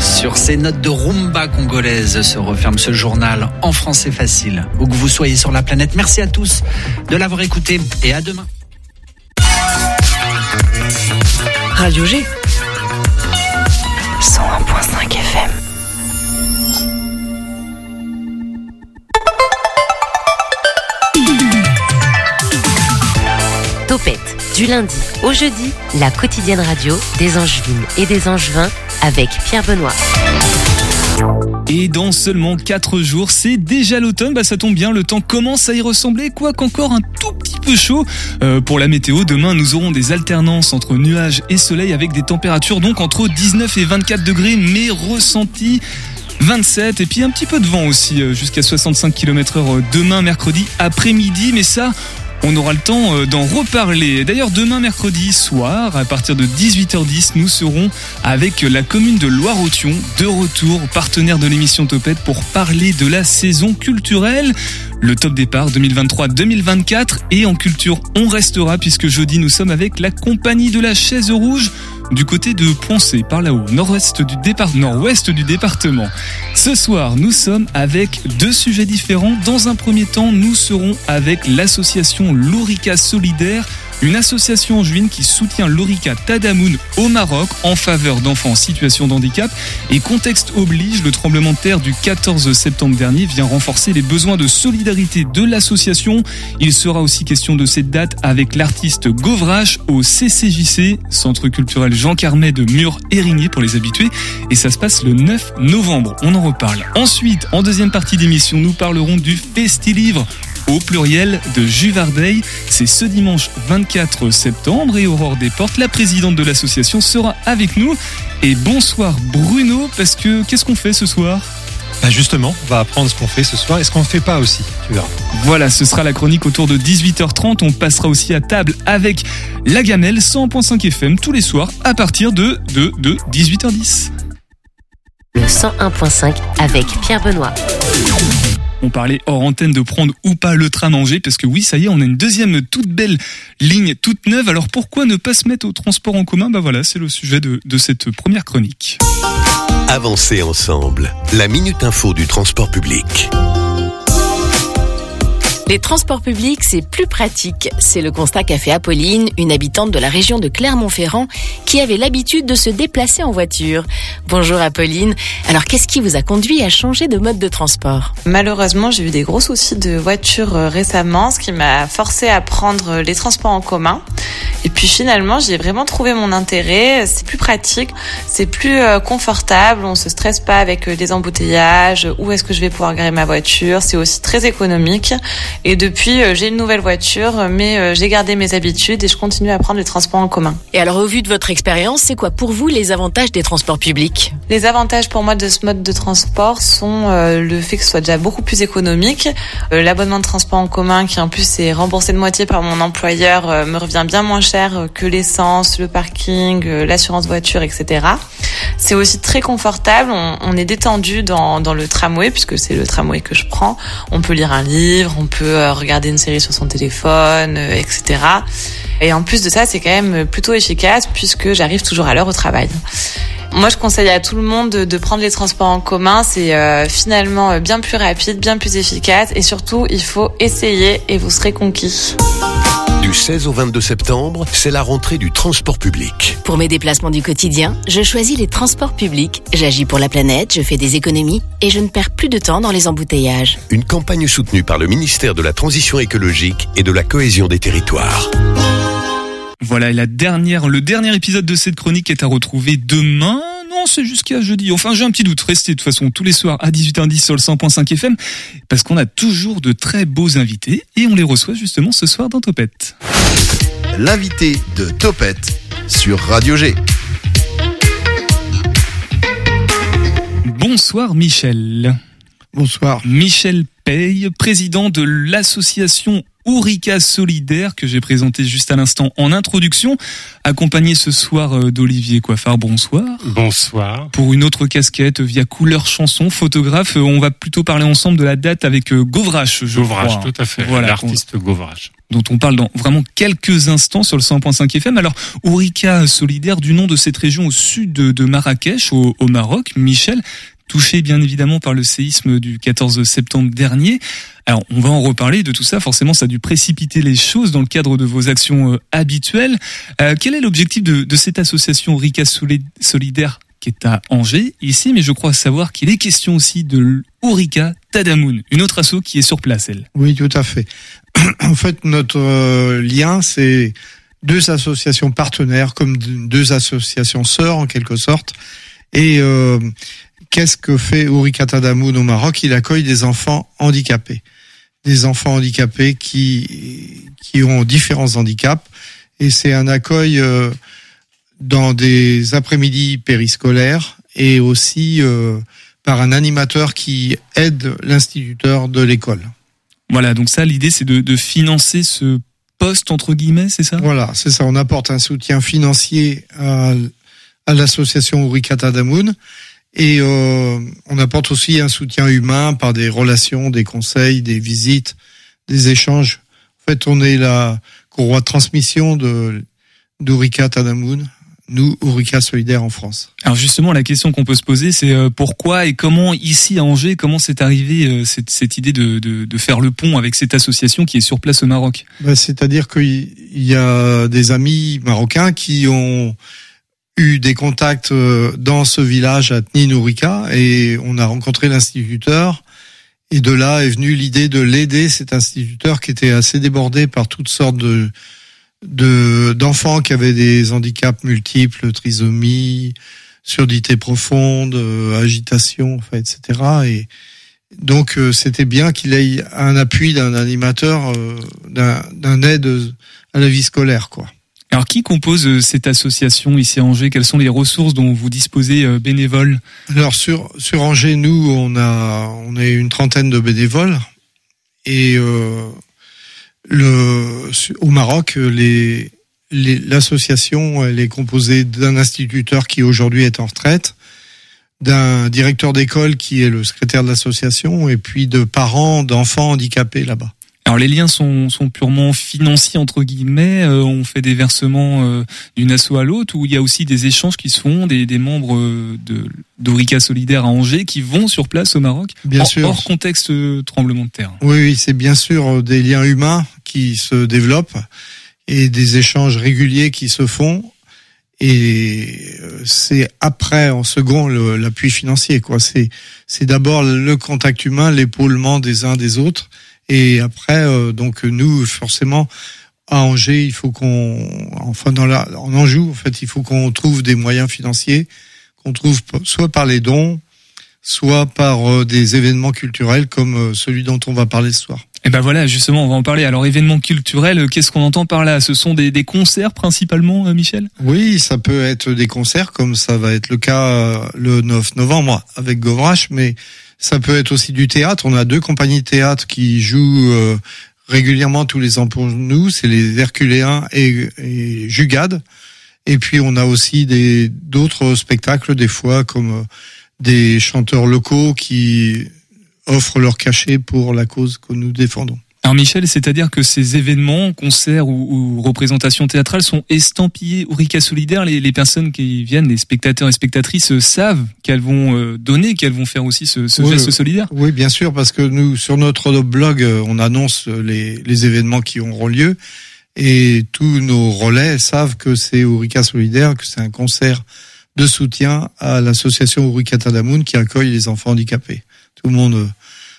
Sur ces notes de rumba congolaise se referme ce journal en français facile. Où que vous soyez sur la planète, merci à tous de l'avoir écouté et à demain. Radio G. 101.5 FM. Topette, du lundi au jeudi, la quotidienne radio des Angevines et des Angevins avec Pierre Benoît. Et dans seulement 4 jours, c'est déjà l'automne, bah ça tombe bien, le temps commence à y ressembler, quoique encore un tout petit peu chaud. Euh, pour la météo, demain nous aurons des alternances entre nuages et soleil avec des températures donc entre 19 et 24 degrés, mais ressenties 27 et puis un petit peu de vent aussi euh, jusqu'à 65 km heure euh, demain mercredi après-midi mais ça on aura le temps euh, d'en reparler. D'ailleurs, demain mercredi soir, à partir de 18h10, nous serons avec la commune de Loire-Othion, de retour, partenaire de l'émission Topette, pour parler de la saison culturelle. Le top départ 2023-2024 et en culture, on restera puisque jeudi, nous sommes avec la compagnie de la chaise rouge du côté de Poncé, par là-haut, nord-ouest du, départ, nord-ouest du département. Ce soir, nous sommes avec deux sujets différents. Dans un premier temps, nous serons avec l'association Lorica Solidaire une association juive qui soutient l'Orica Tadamoun au Maroc en faveur d'enfants en situation de handicap. Et contexte oblige, le tremblement de terre du 14 septembre dernier vient renforcer les besoins de solidarité de l'association. Il sera aussi question de cette date avec l'artiste Govrache au CCJC, Centre culturel Jean Carmet de Mur-Érigné pour les habitués. Et ça se passe le 9 novembre. On en reparle. Ensuite, en deuxième partie d'émission, nous parlerons du Festi-Livre au pluriel de Juvardeil. C'est ce dimanche 24 septembre et Aurore Desportes, la présidente de l'association, sera avec nous. Et bonsoir Bruno, parce que qu'est-ce qu'on fait ce soir? Bah justement, on va apprendre ce qu'on fait ce soir et ce qu'on ne fait pas aussi, tu verras. Voilà, ce sera la chronique autour de 18h30. On passera aussi à table avec la gamelle 100.5 FM tous les soirs à partir de, de, de 18h10. Le 101.5 avec Pierre Benoît. On parlait hors antenne de prendre ou pas le train manger parce que oui, ça y est, on a une deuxième toute belle ligne, toute neuve. Alors pourquoi ne pas se mettre au transport en commun? Bah voilà, c'est le sujet de, de cette première chronique. Avancer ensemble. La minute info du transport public. Les transports publics, c'est plus pratique. C'est le constat qu'a fait Apolline, une habitante de la région de Clermont-Ferrand, qui avait l'habitude de se déplacer en voiture. Bonjour Apolline. Alors, qu'est-ce qui vous a conduit à changer de mode de transport? Malheureusement, j'ai eu des gros soucis de voiture euh, récemment, ce qui m'a forcé à prendre les transports en commun. Et puis finalement, j'ai vraiment trouvé mon intérêt. C'est plus pratique, c'est plus euh, confortable, on se stresse pas avec des embouteillages, où est-ce que je vais pouvoir garer ma voiture. C'est aussi très économique. Et depuis, euh, j'ai une nouvelle voiture, mais euh, j'ai gardé mes habitudes et je continue à prendre les transports en commun. Et alors, au vu de votre expérience, c'est quoi pour vous les avantages des transports publics? Les avantages pour moi de ce mode de transport sont euh, le fait que ce soit déjà beaucoup plus économique. L'abonnement de transport en commun, qui en plus est remboursé de moitié par mon employeur, me revient bien moins cher que l'essence, le parking, l'assurance voiture, etc. C'est aussi très confortable. On, on est détendu dans, dans le tramway puisque c'est le tramway que je prends. On peut lire un livre, on peut regarder une série sur son téléphone, etc. Et en plus de ça, c'est quand même plutôt efficace puisque j'arrive toujours à l'heure au travail. Moi, je conseille à tout le monde de, prendre les transports en commun. C'est euh, finalement bien plus rapide, bien plus efficace et surtout, il faut essayer et vous serez conquis. Du 16 au 22 septembre, c'est la rentrée du transport public. Pour mes déplacements du quotidien, je choisis les transports publics. J'agis pour la planète, je fais des économies et je ne perds plus de temps dans les embouteillages. Une campagne soutenue par le ministère de la Transition écologique et de la cohésion des territoires. Voilà, et la dernière, le dernier épisode de cette chronique est à retrouver demain. Non, c'est jusqu'à jeudi. Enfin, j'ai un petit doute. Restez de toute façon tous les soirs à 18h10 sur le 100.5 FM parce qu'on a toujours de très beaux invités et on les reçoit justement ce soir dans Topette. L'invité de Topette sur Radio G. Bonsoir Michel. Bonsoir. Michel Paye, président de l'association Ourika Solidaire que j'ai présenté juste à l'instant en introduction, accompagné ce soir euh, d'Olivier Coiffard. Bonsoir. Bonsoir. Pour une autre casquette via couleur chanson, photographe, euh, on va plutôt parler ensemble de la date avec euh, Govrache, je crois. tout à fait. Voilà, l'artiste Govrache. dont on parle dans vraiment quelques instants sur le 100.5 FM. Alors, Ourika solidaire du nom de cette région au sud de, Marrakech, au, au Maroc, Michel, touché bien évidemment par le séisme du 14 septembre dernier. Alors, on va en reparler de tout ça. Forcément, ça a dû précipiter les choses dans le cadre de vos actions euh, habituelles. Euh, quel est l'objectif de, de, cette association Rika Solidaire qui est à Angers ici, mais je crois savoir qu'il est question aussi de Ourika Tadamoun, une autre asso qui est sur place, elle. Oui, tout à fait. en fait, notre euh, lien, c'est deux associations partenaires, comme deux associations sœurs en quelque sorte. Et euh, qu'est-ce que fait Ourika Tadamoun au Maroc? Il accueille des enfants handicapés. Des enfants handicapés qui qui ont différents handicaps. Et c'est un accueil euh, dans des après-midi périscolaires et aussi euh, par un animateur qui aide l'instituteur de l'école. Voilà, donc ça l'idée c'est de, de financer ce poste entre guillemets, c'est ça? Voilà, c'est ça. On apporte un soutien financier à, à l'association Urikata Damoun et euh, on apporte aussi un soutien humain par des relations, des conseils, des visites, des échanges. En fait, on est la courroie de transmission de d'Urika Tadamoun, nous, Urika Solidaire en France. Alors justement, la question qu'on peut se poser, c'est euh, pourquoi et comment ici à Angers, comment c'est arrivé euh, cette, cette, idée de, de, de, faire le pont avec cette association qui est sur place au Maroc? Ben, C'est-à-dire qu'il y a des amis marocains qui ont eu des contacts euh, dans ce village à Tninourika et on a rencontré l'instituteur. Et de là est venue l'idée de l'aider, cet instituteur qui était assez débordé par toutes sortes de d'enfants qui avaient des handicaps multiples, trisomie, surdité profonde, euh, agitation, enfin, etc. Et donc euh, c'était bien qu'il ait un appui d'un animateur, d'un aide à la vie scolaire, quoi. Alors qui compose euh, cette association ici à Angers? Quelles sont les ressources dont vous disposez euh, bénévoles? Alors sur sur Angers, nous on a on est une trentaine de bénévoles. Et euh, le au Maroc les l'association elle est composée d'un instituteur qui aujourd'hui est en retraite, d'un directeur d'école qui est le secrétaire de l'association et puis de parents d'enfants handicapés là-bas. Alors les liens sont, sont purement financiers entre guillemets. Euh, on fait des versements euh, d'une asso à l'autre, ou il y a aussi des échanges qui se font, des, des membres euh, de d'Orica Solidaire à Angers qui vont sur place au Maroc. Bien hors, sûr. Hors contexte tremblement de terre. Oui, oui, c'est bien sûr des liens humains qui se développent et des échanges réguliers qui se font. Et c'est après, en second, l'appui financier. Quoi. C'est c'est d'abord le contact humain, l'épaulement des uns des autres et après, euh, donc nous, forcément, à Angers, il faut qu'on, enfin dans la, en Anjou, en fait, il faut qu'on trouve des moyens financiers, qu'on trouve soit par les dons, soit par euh, des événements culturels comme euh, celui dont on va parler ce soir. Et ben voilà, justement, on va en parler. Alors, événements culturels, qu'est-ce qu'on entend par là? Ce sont des, des, concerts principalement, Michel? Oui, ça peut être des concerts, comme ça va être le cas le 9 novembre avec Govrache, mais ça peut être aussi du théâtre. On a deux compagnies de théâtre qui jouent euh, régulièrement tous les ans pour nous. C'est les Herculéens et, et Jugade. Et puis on a aussi des d'autres spectacles des fois comme euh, des chanteurs locaux qui offrent leur cachet pour la cause que nous défendons. Alors Michel, c'est-à-dire que ces événements, concerts ou, représentations théâtrales sont estampillés Ourika Solidaire. Les, les, personnes qui viennent, les spectateurs et spectatrices savent qu'elles vont euh, donner, qu'elles vont faire aussi ce, ce geste solidaire. Oui, bien sûr, parce que nous, sur notre blog, euh, on annonce les, les événements qui auront lieu et tous nos relais savent que c'est Ourika Solidaire, que c'est un concert de soutien à l'association Ourika Tadamoun qui accueille les enfants handicapés. Tout le monde euh,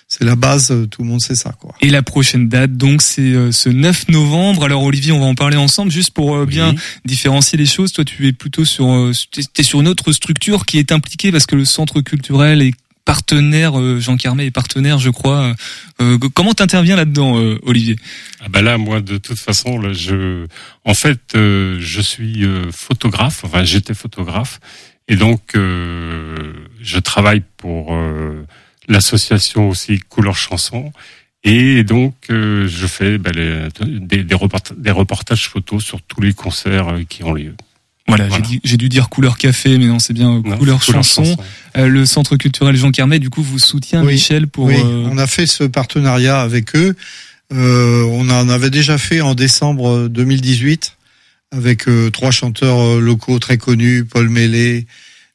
c'est la base, euh, tout le monde sait ça. Quoi. Et la prochaine date, donc, c'est euh, ce 9 novembre. Alors Olivier, on va en parler ensemble, juste pour euh, bien différencier les choses. Toi, tu es plutôt sur, es sur une autre structure qui est impliquée parce que le centre culturel est partenaire, Jean Carmet est partenaire, je crois. Euh, comment t'interviens là-dedans, Olivier? Ah bah là, moi, de toute façon, là, je, en fait, je suis photographe. Enfin, j'étais photographe, et donc je travaille pour l'association aussi Couleur Chanson. Et donc, euh, je fais ben, les, des, des, reportages, des, reportages photos sur tous les concerts euh, qui ont lieu. Voilà, j'ai dû dire couleur café, mais non, c'est bien euh, couleur, chanson. le Centre culturel Jean Carmet, du coup, vous soutient, Michel, pour. Oui, on a fait ce partenariat avec eux. Euh, on en avait déjà fait en décembre 2018 avec trois chanteurs locaux très connus, Paul Mélé,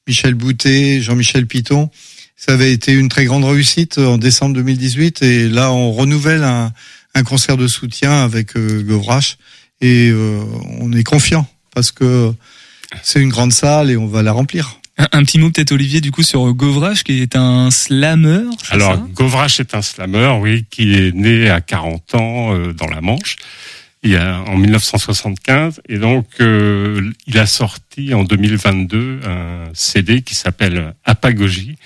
Michel Boutet, Jean-Michel Piton. Ça avait été une très grande réussite en décembre 2018 et là on renouvelle un, un concert de soutien avec euh, Govrache et on est confiant parce que c'est une grande salle et on va la remplir. Un, petit mot peut-être Olivier du coup sur Govrache qui est un slammer. Alors Govrache est un slammer, oui, qui est né à 40 ans euh, dans la Manche. Il y a, en 1975 et donc euh, il a sorti en 2022 un CD qui s'appelle Apagogie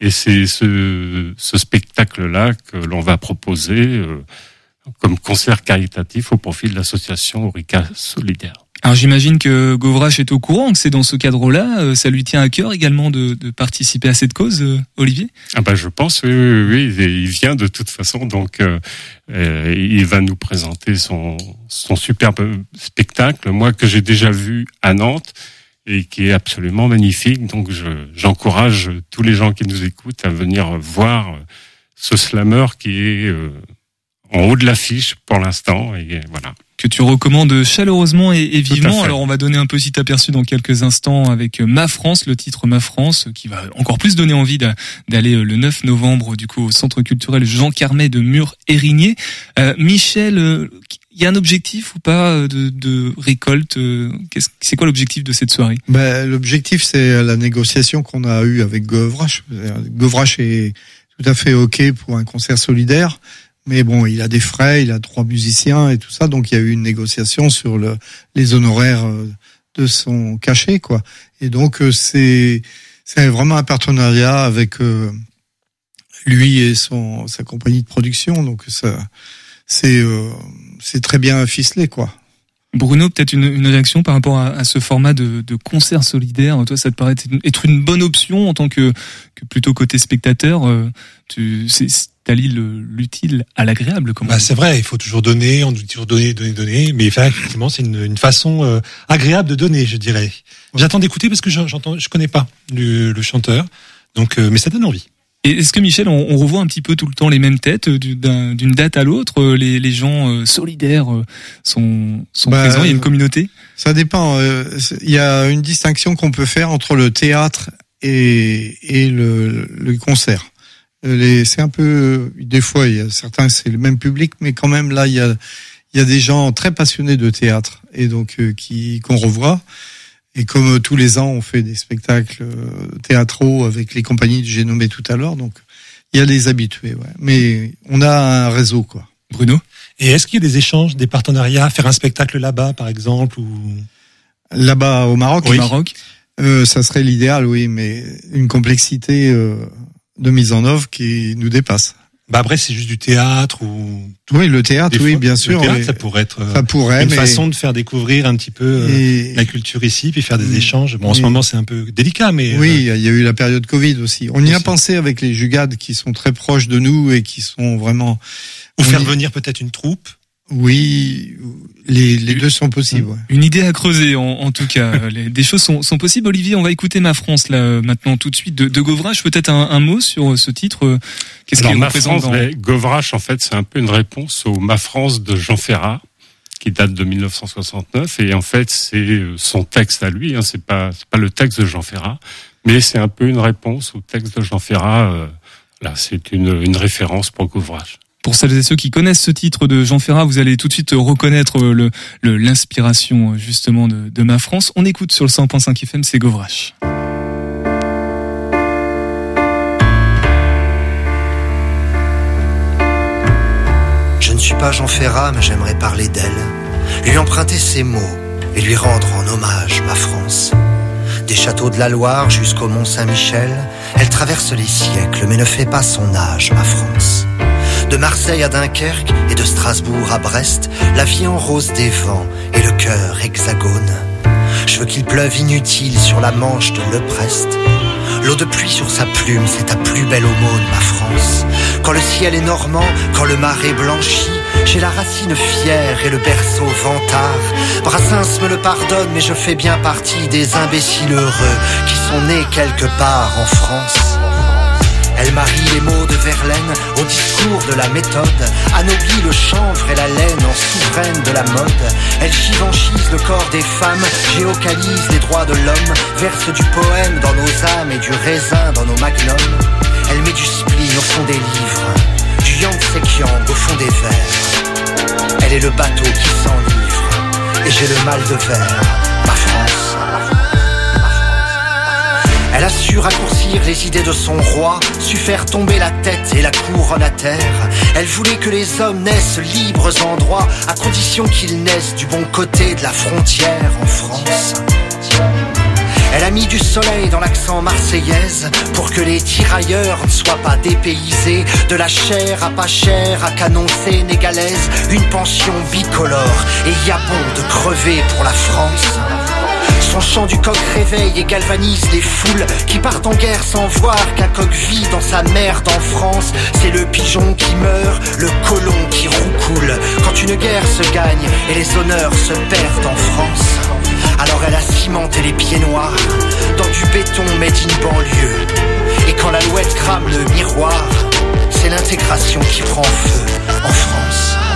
et c'est ce, ce spectacle-là que l'on va proposer euh, comme concert caritatif au profit de l'association Orica Solidaire. Alors j'imagine que Govrache est au courant que c'est dans ce cadre-là. Euh, ça lui tient à cœur également de, de participer à cette cause, euh, Olivier? Ah bah je pense, oui, oui, oui, il vient de toute façon, donc euh, il va nous présenter son, son superbe spectacle, moi que j'ai déjà vu à Nantes et qui est absolument magnifique. Donc j'encourage tous les gens qui nous écoutent à venir voir ce slammer qui est en haut de l'affiche pour l'instant et voilà que tu recommandes chaleureusement et, vivement. Alors on va donner un petit aperçu dans quelques instants avec Ma France, le titre Ma France, qui va encore plus donner envie d'aller euh, le 9 novembre du coup au Centre culturel Jean Carmet de Mur-Érigné. Euh, Michel, euh, y a un objectif ou pas de, de récolte C'est quoi l'objectif de cette soirée? Ben, L'objectif, c'est la négociation qu'on a eue avec Govrache. Govrache est tout à fait OK pour un concert solidaire. Mais bon, il a des frais, il a trois musiciens et tout ça, donc il y a eu une négociation sur le, les honoraires euh, de son cachet, quoi. Et donc euh, c'est vraiment un partenariat avec euh, lui et son sa compagnie de production, donc ça c'est c'est très bien ficelé, quoi. Bruno, peut-être une, une, réaction par rapport à, ce format de, de, concert solidaire. Toi, ça te paraît être une bonne option en tant que, que plutôt côté spectateur. Tu, t'allies l'utile à l'agréable. Bah, c'est vrai, il faut toujours donner, on doit toujours donner, donner, donner. Mais effectivement, c'est une, une, façon euh, agréable de donner, je dirais. J'attends d'écouter parce que j'entends, je connais pas le, le chanteur, donc euh, mais ça donne envie. Et est-ce que Michel, on, on, revoit un petit peu tout le temps les mêmes têtes euh, d'une date à l'autre les, les, gens solidaires sont, sont bah, présents. Il y a une communauté? Ça dépend. Il y a une distinction qu'on peut faire entre le théâtre et, et le, le concert. Euh, c'est un peu, des fois, il y a certains, c'est le même public, mais quand même là, il y a, il y a des gens très passionnés de théâtre et donc euh, qui qu'on revoit. Et comme euh, tous les ans, on fait des spectacles théâtraux avec les compagnies que j'ai nommées tout à l'heure, donc il y a les habitués. Ouais. Mais on a un réseau, quoi. Bruno? Et est-ce qu'il y a des échanges, des partenariats, faire un spectacle là-bas, par exemple, ou? Là-bas au Maroc Au Maroc. Euh, ça serait l'idéal, oui, mais une complexité euh, de mise en œuvre qui nous dépasse. Bah après c'est juste du théâtre ou oui le théâtre oui bien sûr le théâtre, ça pourrait être ça pourrait, une façon de faire découvrir un petit peu euh, la culture ici puis faire des échanges. Bon en ce moment c'est un peu délicat mais oui euh, il y a eu la période Covid aussi. On y a pensé avec les Jugades qui sont très proches de nous et qui sont vraiment ou faire venir peut-être une troupe oui, les, les deux sont possibles. Une idée à creuser en, en tout cas. les, des choses sont, sont, possibles. Olivier, on va écouter Ma France là maintenant tout de suite de, de Govrache. Peut-être un, un, mot sur ce titre. Qu'est-ce qu'il représente France, dans... Govrache, en fait, c'est un peu une réponse au Ma France de Jean Ferrat qui date de 1969 et en fait c'est son texte à lui. Hein, c'est pas c'est pas le texte de Jean Ferrat, mais c'est un peu une réponse au texte de Jean Ferrat. Euh, là, c'est une, une référence pour Govrache. Pour celles et ceux qui connaissent ce titre de Jean Ferrat, vous allez tout de suite reconnaître le, l'inspiration justement de, de, ma France. On écoute sur le 100.5 FM, c'est Govrache. Je ne suis pas Jean Ferrat, mais j'aimerais parler d'elle, lui emprunter ses mots et lui rendre en hommage ma France. Des châteaux de la Loire jusqu'au Mont Saint-Michel, elle traverse les siècles, mais ne fait pas son âge, ma France. Marseille à Dunkerque et de Strasbourg à Brest, la vie en rose des vents et le cœur hexagone. Je veux qu'il pleuve inutile sur la manche de Leprest. L'eau de pluie sur sa plume, c'est ta plus belle aumône, ma France. Quand le ciel est normand, quand le marais blanchit, j'ai la racine fière et le berceau vantard. Brassens me le pardonne, mais je fais bien partie des imbéciles heureux qui sont nés quelque part en France. Elle marie les mots de Verlaine au discours de la méthode, anoblit le chanvre et la laine en souveraine de la mode. Elle givanchise le corps des femmes, géocalise les droits de l'homme, verse du poème dans nos âmes et du raisin dans nos magnums. Elle met du spleen au fond des livres, du yang yang au fond des vers. Elle est le bateau qui s'enivre, et j'ai le mal de verre, ma. Elle a su raccourcir les idées de son roi, su faire tomber la tête et la couronne à terre. Elle voulait que les hommes naissent libres en droit, à condition qu'ils naissent du bon côté de la frontière en France. Elle a mis du soleil dans l'accent marseillaise pour que les tirailleurs ne soient pas dépaysés de la chair à pas chère à canon sénégalaise, une pension bicolore et y a bon de crever pour la France. Son chant du coq réveille et galvanise les foules qui partent en guerre sans voir qu'un coq vit dans sa merde en France. C'est le pigeon qui meurt, le colon qui roucoule quand une guerre se gagne et les honneurs se perdent en France. Alors elle a cimenté les pieds noirs dans du béton made in banlieue. Et quand la louette crame le miroir, c'est l'intégration qui prend feu en France.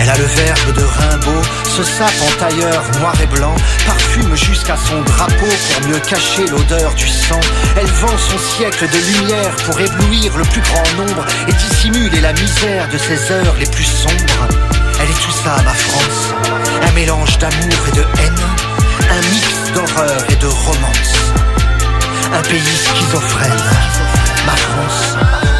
Elle a le verbe de Rimbaud, ce sape en tailleur noir et blanc, parfume jusqu'à son drapeau pour mieux cacher l'odeur du sang. Elle vend son siècle de lumière pour éblouir le plus grand nombre et dissimuler la misère de ses heures les plus sombres. Elle est tout ça, ma France, un mélange d'amour et de haine, un mix d'horreur et de romance. Un pays schizophrène, ma France.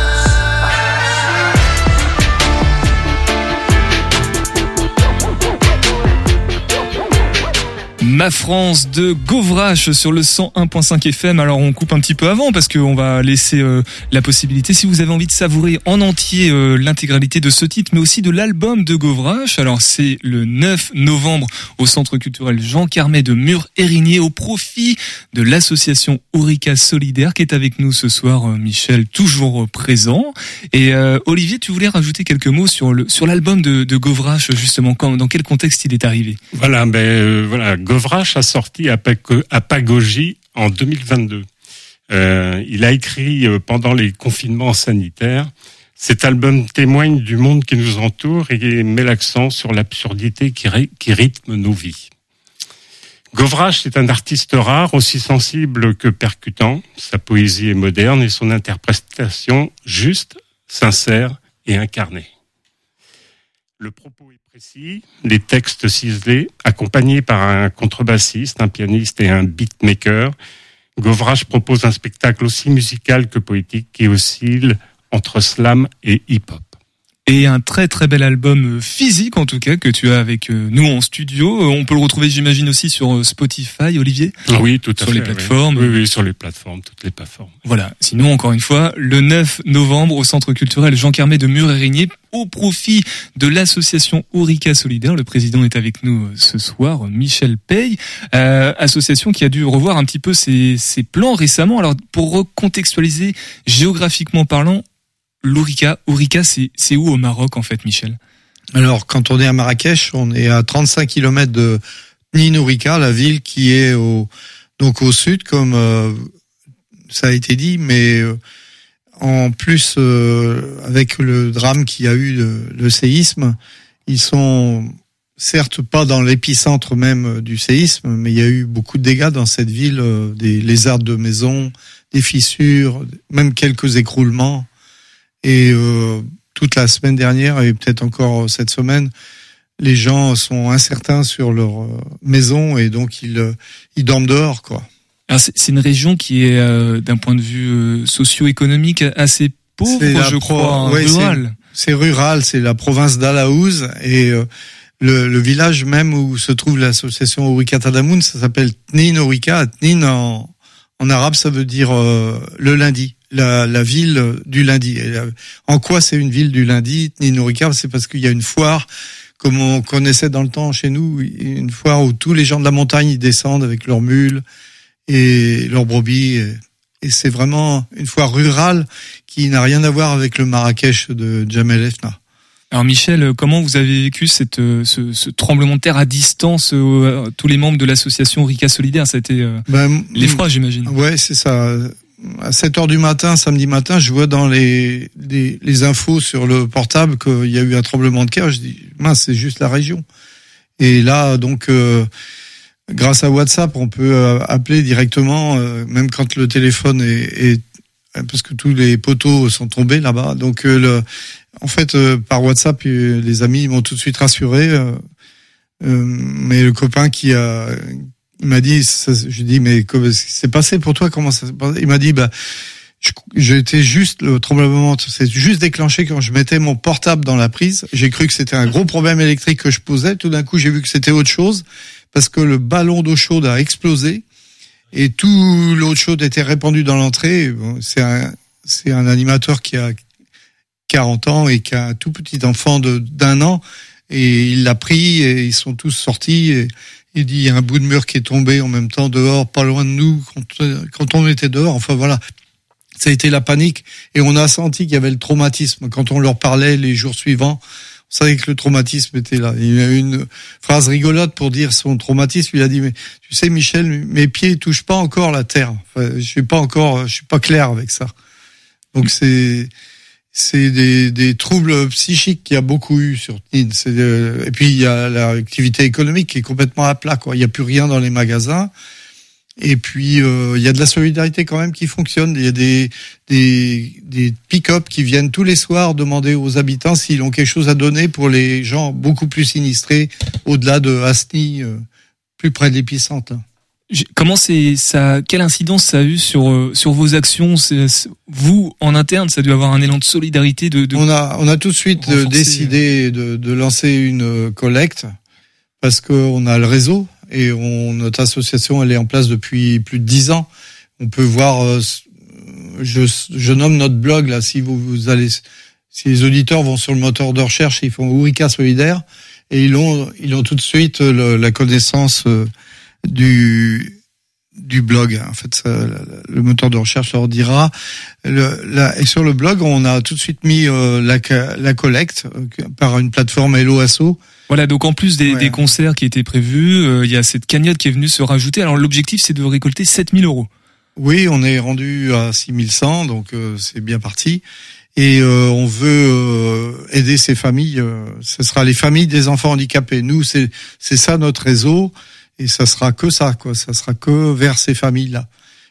Ma France de Govrache sur le 101.5 FM. Alors on coupe un petit peu avant parce qu'on va laisser euh, la possibilité, si vous avez envie de savourer en entier euh, l'intégralité de ce titre, mais aussi de l'album de Govrache. Alors c'est le 9 novembre au Centre culturel Jean Carmet de Mur-Érigné au profit de l'association Aurica Solidaire qui est avec nous ce soir, euh, Michel, toujours présent. Et Olivier, tu voulais rajouter quelques mots sur le sur l'album de, de Govrache justement, quand, dans quel contexte il est arrivé? Voilà, ben voilà. Govrache a sorti à Pagogie en 2022. Euh, il a écrit euh, pendant les confinements sanitaires. Cet album témoigne du monde qui nous entoure et met l'accent sur l'absurdité qui, qui, rythme nos vies. Govrache est un artiste rare, aussi sensible que percutant. Sa poésie est moderne et son interprétation juste, sincère et incarnée. Le propos est précis, les textes ciselés, accompagnés par un contrebassiste, un pianiste et un beatmaker. Govrache propose un spectacle aussi musical que poétique qui oscille entre slam et hip-hop et un très très bel album euh, physique en tout cas que tu as avec euh, nous en studio. Euh, on peut le retrouver j'imagine aussi sur Spotify, Olivier. Oui, tout à sur les plateformes. Oui. oui, sur les plateformes, toutes les plateformes. Voilà. Sinon, encore une fois, le 9 novembre au Centre culturel Jean Carmet de Mur-et-Rigné au profit de l'association Aurica Solidaire. Le président est avec nous ce soir, Michel Paye, euh, association qui a dû revoir un petit peu ses, ses plans récemment. Alors, pour recontextualiser géographiquement parlant, l'Ourika. Ourika, c'est où au Maroc en fait, Michel? Alors, quand on est à Marrakech, on est à 35 km de Ninourika, la ville qui est au donc au sud, comme euh, ça a été dit, mais euh, en plus euh, avec le drame qu'il y a eu, le, séisme, ils sont certes pas dans l'épicentre même du séisme, mais il y a eu beaucoup de dégâts dans cette ville, des lézards de maisons, des fissures, même quelques écroulements. Et euh, toute la semaine dernière et peut-être encore cette semaine, les gens sont incertains sur leur euh, maison et donc ils, euh, ils dorment dehors, quoi. C'est une région qui est, d'un point de vue socio-économique, assez pauvre, je crois, rural. C'est rural, c'est la province d'Alaouz et le, le, village même où se trouve l'association Ourika Tadamoun, ça s'appelle Tnin Ourika. Tnin en, en arabe, ça veut dire le lundi la, la, ville du lundi. Euh, en quoi c'est une ville du lundi, Ninourika C'est parce qu'il y a une foire, comme on connaissait dans le temps chez nous, une foire où tous les gens de la montagne descendent avec leurs mules et leurs brebis. Et c'est vraiment une foire rurale qui n'a rien à voir avec le Marrakech de Jamel Efna. Alors Michel, comment vous avez vécu cette, ce, ce tremblement de terre à distance euh, Tous les membres de l'association Rika Solidaire, ça a été euh, ben, l'effroi, j'imagine. Ouais, c'est ça à 7 heures du matin, samedi matin, je vois dans les, les, les infos sur le portable qu'il y a eu un tremblement de terre. Je dis, mince, c'est juste la région. Et là, donc, euh, grâce à WhatsApp, on peut euh, appeler directement, euh, même quand le téléphone est, est, parce que tous les poteaux sont tombés là-bas. Donc, le, en fait, par WhatsApp, les amis m'ont tout de suite rassuré. mais le copain qui a il m'a dit, je dis mais qui s'est passé pour toi Comment ça s'est passé? Il m'a dit bah j'étais juste le tremblement, c'est juste déclenché quand je mettais mon portable dans la prise. J'ai cru que c'était un gros problème électrique que je posais. Tout d'un coup, j'ai vu que c'était autre chose parce que le ballon d'eau chaude a explosé et tout l'eau chaude était répandue dans l'entrée. c'est un c'est un animateur qui a 40 ans et qui a un tout petit enfant de d'un an et il l'a pris et ils sont tous sortis. Il dit il y a un bout de mur qui est tombé en même temps dehors, pas loin de nous, quand, quand on était dehors. Enfin voilà, ça a été la panique et on a senti qu'il y avait le traumatisme. Quand on leur parlait les jours suivants, on savait que le traumatisme était là. Il y a une phrase rigolote pour dire son traumatisme. Il a dit mais tu sais Michel, mes pieds touchent pas encore la terre. Je suis pas encore, je suis pas clair avec ça. Donc c'est c'est des, troubles psychiques qu'il y a beaucoup eu sur Tine. Euh, et puis il y a l'activité économique qui est complètement à plat. Quoi. Il n'y a plus rien dans les magasins. Et puis euh, il y a de la solidarité quand même qui fonctionne. Il y a des des, des pick-up qui viennent tous les soirs demander aux habitants s'ils ont quelque chose à donner pour les gens beaucoup plus sinistrés au-delà de Asni, euh, plus près de l'épicentre. Comment c'est ça Quelle incidence ça a eu sur euh, sur vos actions? Vous en interne, ça a dû avoir un élan de solidarité. De, de on a on a tout de suite euh, décidé de, de lancer une euh, collecte parce qu'on a le réseau et on, notre association elle est en place depuis plus de dix ans. On peut voir. Je, je nomme notre blog là. Si vous, vous allez, si les auditeurs vont sur le moteur de recherche, ils font Ourika solidaire et ils ont ils ont tout de suite la connaissance du du blog. En fait, ça, le moteur de recherche leur dira. Le, la, et sur le blog, on a tout de suite mis euh, la, la collecte euh, par une plateforme Hello Asso. Voilà, donc en plus des, des concerts qui étaient prévus, euh, il y a cette cagnotte qui est venue se rajouter. Alors l'objectif, c'est de récolter 7000 euros. Oui, on est rendu à 6100, donc c'est bien parti. Et on veut aider ces familles. ce sera les familles des enfants handicapés. Nous, c'est c'est ça notre réseau et ça sera que ça, quoi. Ça sera que vers ces familles-là.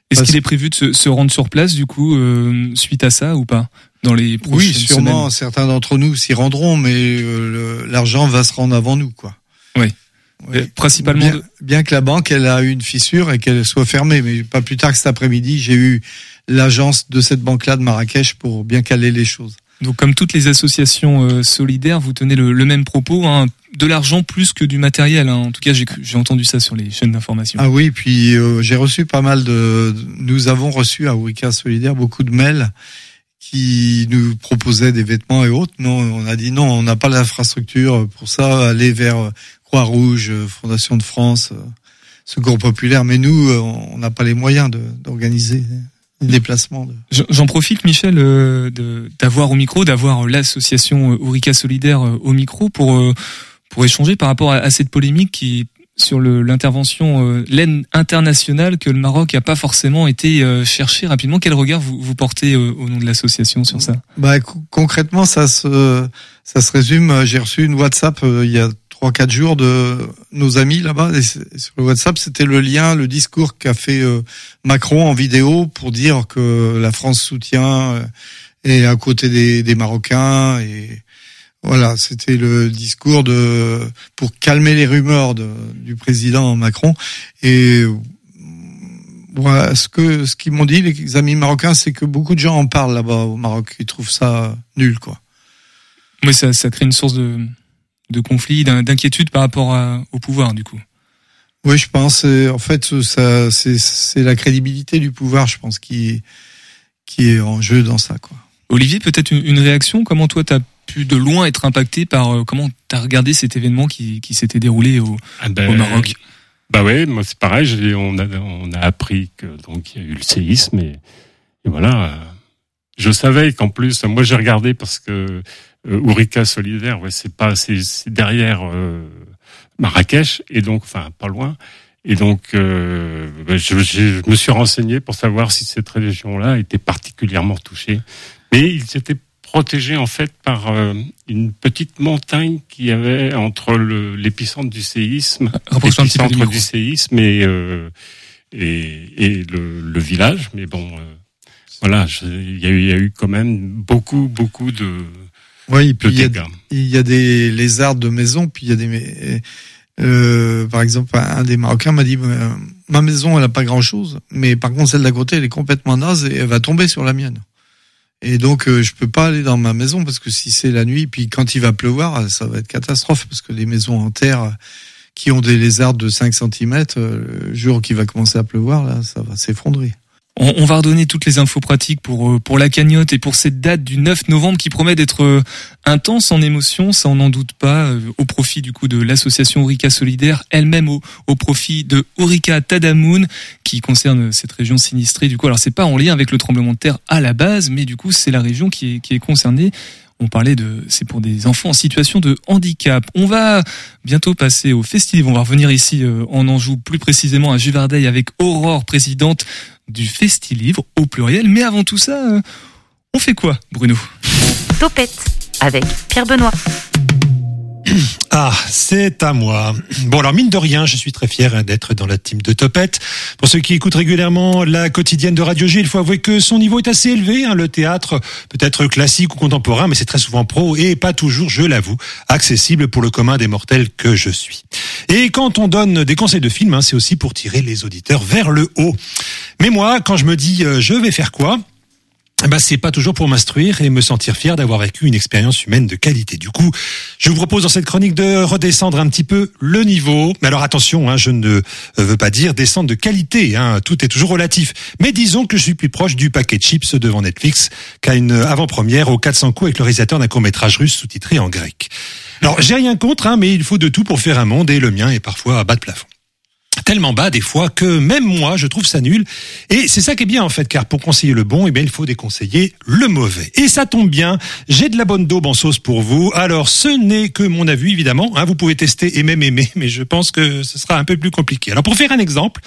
Est-ce qu'il est prévu de se, se, rendre sur place du coup euh, suite à ça ou pas dans les prochaines Oui, sûrement. Certains d'entre nous s'y rendront, mais euh, l'argent va se rendre avant nous, quoi. Oui. Principalement. Bien, bien, que la banque elle a eu une fissure et qu'elle soit fermée, mais pas plus tard que cet après-midi, j'ai eu l'agence de cette banque-là de Marrakech pour bien caler les choses. Donc comme toutes les associations euh, solidaires, vous tenez le, même propos, hein, de l'argent plus que du matériel. Hein. En tout cas, j'ai entendu ça sur les chaînes d'information. Ah oui, puis euh, j'ai reçu pas mal de... Nous avons reçu à Wicca Solidaire beaucoup de mails qui nous proposaient des vêtements et autres. Non, on a dit non, on n'a pas l'infrastructure pour ça. Aller vers Croix-Rouge, Fondation de France, Secours populaire. Mais nous, on n'a pas les moyens d'organiser déplacement. J'en profite, Michel, euh, d'avoir au micro, d'avoir l'association Ourika Solidaire euh, au micro pour euh, pour échanger par rapport à, cette polémique qui sur l'intervention l'aide internationale que le Maroc n'a pas forcément été chercher rapidement. Quel regard vous, vous portez au nom de l'association sur ça? Bah concrètement, ça se ça se résume. J'ai reçu une WhatsApp il y a trois quatre jours de nos amis là-bas. Sur le WhatsApp c'était le lien le discours qu'a fait euh, Macron en vidéo pour dire que la France soutient euh, et à côté des, Marocains. Et voilà c'était le discours de pour calmer les rumeurs du président Macron. Et voilà ce que ce qu'ils m'ont dit les amis marocains c'est que beaucoup de gens en parlent là-bas au Maroc. Ils trouvent ça nul quoi. Oui ça ça crée une source de de conflit, d'inquiétude par rapport au pouvoir, du coup. Oui, je pense. En fait, ça, c'est la crédibilité du pouvoir, je pense, qui, qui est en jeu dans ça, quoi. Olivier, peut-être une, réaction? Comment toi, tu as pu de loin être impacté par euh, comment tu as regardé cet événement qui, qui s'était déroulé au, ah ben, au Maroc? Bah ouais, moi c'est pareil. On a, on a appris que donc il y a eu le séisme et, et voilà. Je savais qu'en plus, moi j'ai regardé parce que euh, Ourika solidaire, ouais, c'est pas, c'est derrière euh, Marrakech et donc, enfin, pas loin. Et donc, euh, ben, je, je, me suis renseigné pour savoir si cette région-là était particulièrement touchée. Mais ils étaient protégés en fait par euh, une petite montagne qui avait entre l'épicentre du séisme, l'épicentre du séisme et euh, et, et le, le, village. Mais bon, euh, voilà, il y, y, a eu quand même beaucoup beaucoup de oui, puis il y, a, il y a des lézards de maison, puis il y a des euh, par exemple, un des Marocains m'a dit euh, ma maison elle a pas grand chose, mais par contre celle d'à côté elle est complètement naze et elle va tomber sur la mienne. Et donc euh, je peux pas aller dans ma maison parce que si c'est la nuit, puis quand il va pleuvoir, ça va être catastrophe parce que les maisons en terre qui ont des lézards de 5 cm, le jour qu'il va commencer à pleuvoir là, ça va s'effondrer. On, va redonner toutes les infos pratiques pour euh, pour la cagnotte et pour cette date du 9 novembre qui promet d'être euh, intense en émotion, ça on n'en doute pas, euh, au profit du coup de l'association Orica Solidaire, elle-même au, au profit de Orica Tadamoun qui concerne cette région sinistrée. Du coup, alors c'est pas en lien avec le tremblement de terre à la base, mais du coup c'est la région qui est qui est concernée. On parlait de, c'est pour des enfants en situation de handicap. On va bientôt passer au festival. On va revenir ici en Anjou, plus précisément à Juvardeil avec Aurore, présidente du Festilivre au pluriel. Mais avant tout ça, euh, on fait quoi, Bruno? Topette avec Pierre Benoît. Ah, c'est à moi. Bon, alors mine de rien, je suis très fier hein, d'être dans la team de Topette. Pour ceux qui écoutent régulièrement la quotidienne de Radio G, il faut avouer que son niveau est assez élevé. Hein. Le théâtre peut être classique ou contemporain, mais c'est très souvent pro et pas toujours, je l'avoue, accessible pour le commun des mortels que je suis. Et quand on donne des conseils de films, hein, c'est aussi pour tirer les auditeurs vers le haut. Mais moi, quand je me dis euh, je vais faire quoi? Ben, c'est pas toujours pour m'instruire et me sentir fier d'avoir vécu une expérience humaine de qualité. Du coup, je vous propose dans cette chronique de redescendre un petit peu le niveau. Mais alors attention, hein, je ne euh, veux pas dire descendre de qualité, hein, tout est toujours relatif. Mais disons que je suis plus proche du paquet de chips devant Netflix qu'à une avant-première aux 400 coups avec le réalisateur d'un court-métrage russe sous-titré en grec. Alors j'ai rien contre, hein, mais il faut de tout pour faire un monde et le mien est parfois à bas de plafond tellement bas des fois que même moi je trouve ça nul. Et c'est ça qui est bien en fait, car pour conseiller le bon, eh bien il faut déconseiller le mauvais. Et ça tombe bien, j'ai de la bonne daube en sauce pour vous. Alors ce n'est que mon avis évidemment, hein, vous pouvez tester et même aimer, mais je pense que ce sera un peu plus compliqué. Alors pour faire un exemple,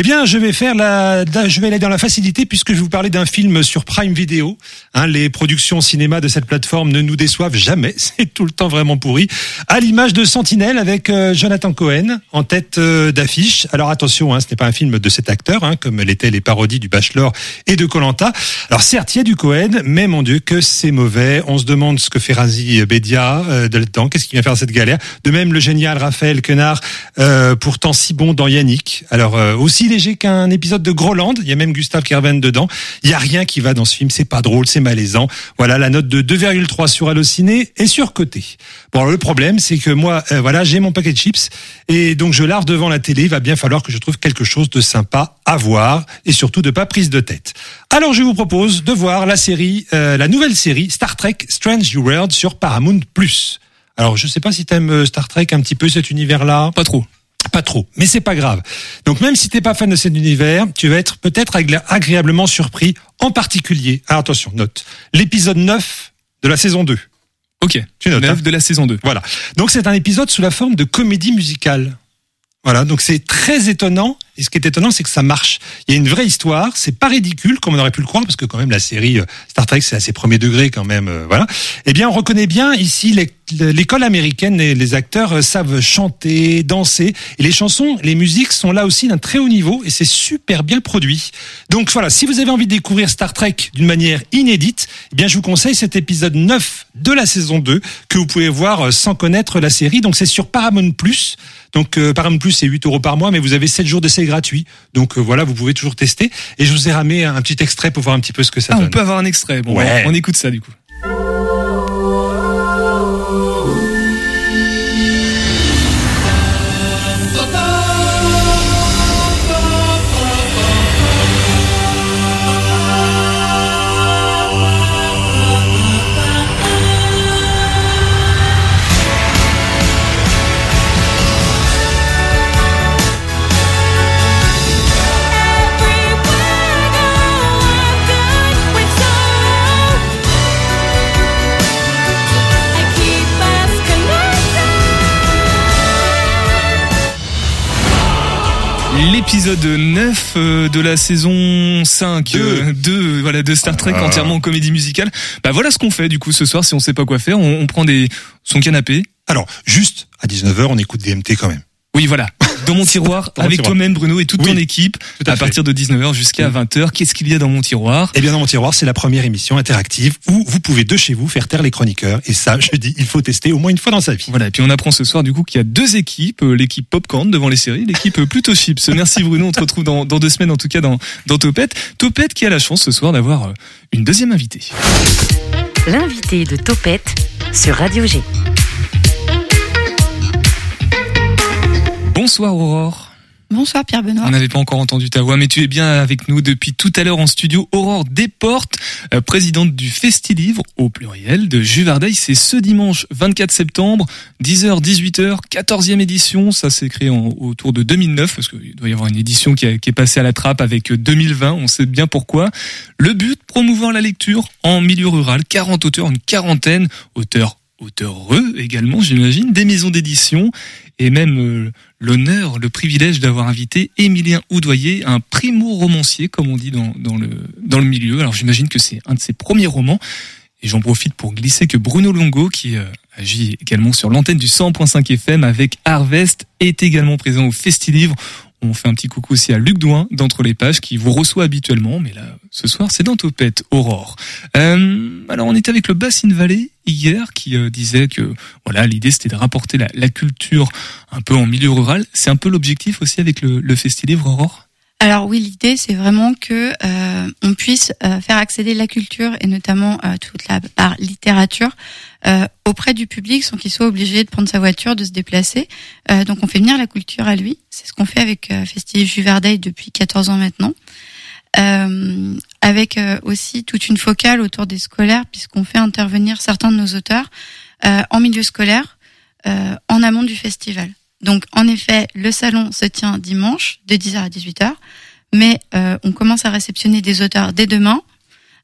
eh bien, je vais faire la, je vais aller dans la facilité puisque je vais vous parler d'un film sur Prime Video. Hein, les productions cinéma de cette plateforme ne nous déçoivent jamais, c'est tout le temps vraiment pourri. À l'image de Sentinelle avec euh, Jonathan Cohen en tête euh, d'affiche. Alors attention, hein, ce n'est pas un film de cet acteur, hein, comme l'étaient les parodies du Bachelor et de Colanta. Alors certes, il y a du Cohen, mais mon Dieu que c'est mauvais. On se demande ce que fait Razi Bedia euh, dedans. Qu'est-ce qu'il vient faire cette galère? De même, le génial Raphaël Quenard, euh, pourtant si bon dans Yannick. Alors aussi léger qu'un épisode de Groland. Il y a même Gustave Kerven dedans. Il y a rien qui va dans ce film. C'est pas drôle, c'est malaisant. Voilà la note de 2,3 sur Allociné et sur côté. Bon, le problème, c'est que moi, euh, voilà, j'ai mon paquet de chips et donc je larve devant la télé. Il va bien falloir que je trouve quelque chose de sympa à voir et surtout de pas prise de tête. Alors, je vous propose de voir la série, euh, la nouvelle série Star Trek Strange New World sur Paramount+. Alors, je sais pas si t'aimes euh, Star Trek un petit peu cet univers-là. Pas trop. Pas trop, mais c'est pas grave. Donc même si t'es pas fan de cet univers, tu vas être peut-être agréablement surpris, en particulier, attention, note, l'épisode 9 de la saison 2. Ok, tu notes, 9 hein. de la saison 2. Voilà. Donc c'est un épisode sous la forme de comédie musicale. Voilà, donc c'est très étonnant. Et ce qui est étonnant, c'est que ça marche. Il y a une vraie histoire. C'est pas ridicule comme on aurait pu le croire, parce que quand même la série euh, Star Trek, c'est assez premier degré quand même. Euh, voilà. Eh bien, on reconnaît bien ici l'école américaine. et les acteurs euh, savent chanter, danser, et les chansons, les musiques sont là aussi d'un très haut niveau, et c'est super bien produit. Donc voilà, si vous avez envie de découvrir Star Trek d'une manière inédite, eh bien, je vous conseille cet épisode 9 de la saison 2 que vous pouvez voir sans connaître la série. Donc c'est sur Paramount Plus. Donc euh, Paramount Plus c'est 8 euros par mois, mais vous avez 7 jours d'essai gratuit. Donc euh, voilà, vous pouvez toujours tester. Et je vous ai ramené un petit extrait pour voir un petit peu ce que ça ah, donne. On peut avoir un extrait. Bon, on écoute ça du coup. L'épisode 9 euh, de la saison 5 de, voilà, de Star Trek ah. entièrement en comédie musicale. Bah voilà ce qu'on fait du coup ce soir si on sait pas quoi faire. On, on prend des son canapé. Alors, juste à 19h, on écoute DMT quand même. Oui, voilà. Dans mon tiroir, avec toi-même, Bruno, et toute ton équipe, à, partir de 19h jusqu'à 20h. Qu'est-ce qu'il y a dans mon tiroir? Eh bien, dans mon tiroir, c'est la première émission interactive où vous pouvez de chez vous faire taire les chroniqueurs. Et ça, je dis, il faut tester au moins une fois dans sa vie. Voilà. Et puis, on apprend ce soir, du coup, qu'il y a deux équipes. Euh, l'équipe Popcorn devant les séries, l'équipe Plutôt Chips. Merci, Bruno. On te retrouve dans, dans deux semaines, en tout cas, dans, dans Topette. Topette qui a la chance ce soir d'avoir euh, une deuxième invitée. L'invité de Topette sur Radio G. Bonsoir Aurore. Bonsoir Pierre Benoît. On n'avait pas encore entendu ta voix, mais tu es bien avec nous depuis tout à l'heure en studio. Aurore Desportes, euh, présidente du Festilivre, au pluriel, de Juvardeil. C'est ce dimanche 24 septembre, 10h, 18h, 14e édition. Ça s'est créé autour de 2009, parce qu'il doit y avoir une édition qui, est passée à la trappe avec 2020. On sait bien pourquoi. Le but, promouvoir la lecture en milieu rural. 40 auteurs, une quarantaine, auteurs auteurs également, j'imagine, des maisons d'édition et même euh, l'honneur, le privilège d'avoir invité Émilien Oudoyer, un primo-romancier, comme on dit dans, dans, le, dans le milieu. Alors j'imagine que c'est un de ses premiers romans. Et j'en profite pour glisser que Bruno Longo, qui euh, agit également sur l'antenne du 100.5 FM avec Harvest, est également présent au Festilivre. On fait un petit coucou aussi à Luc Douin d'entre les pages qui vous reçoit habituellement, mais là ce soir c'est dans Topette Aurore. Euh, alors on était avec le Bassin Valley hier qui euh, disait que voilà l'idée c'était de rapporter la, culture un peu en milieu rural. C'est un peu l'objectif aussi avec le, le Festilivre Aurore. Alors oui, l'idée c'est vraiment que euh, on puisse euh, faire accéder la culture et notamment euh, toute la littérature auprès du public sans qu'il soit obligé de prendre sa voiture, de se déplacer. donc on fait venir la culture à lui. C'est ce qu'on fait avec Festival Juverdeil depuis 14 ans maintenant. Avec aussi toute une focale autour des scolaires puisqu'on fait intervenir certains de nos auteurs en milieu scolaire en amont du festival. Donc en effet, le salon se tient dimanche de 10h à 18h, mais euh, on commence à réceptionner des auteurs dès demain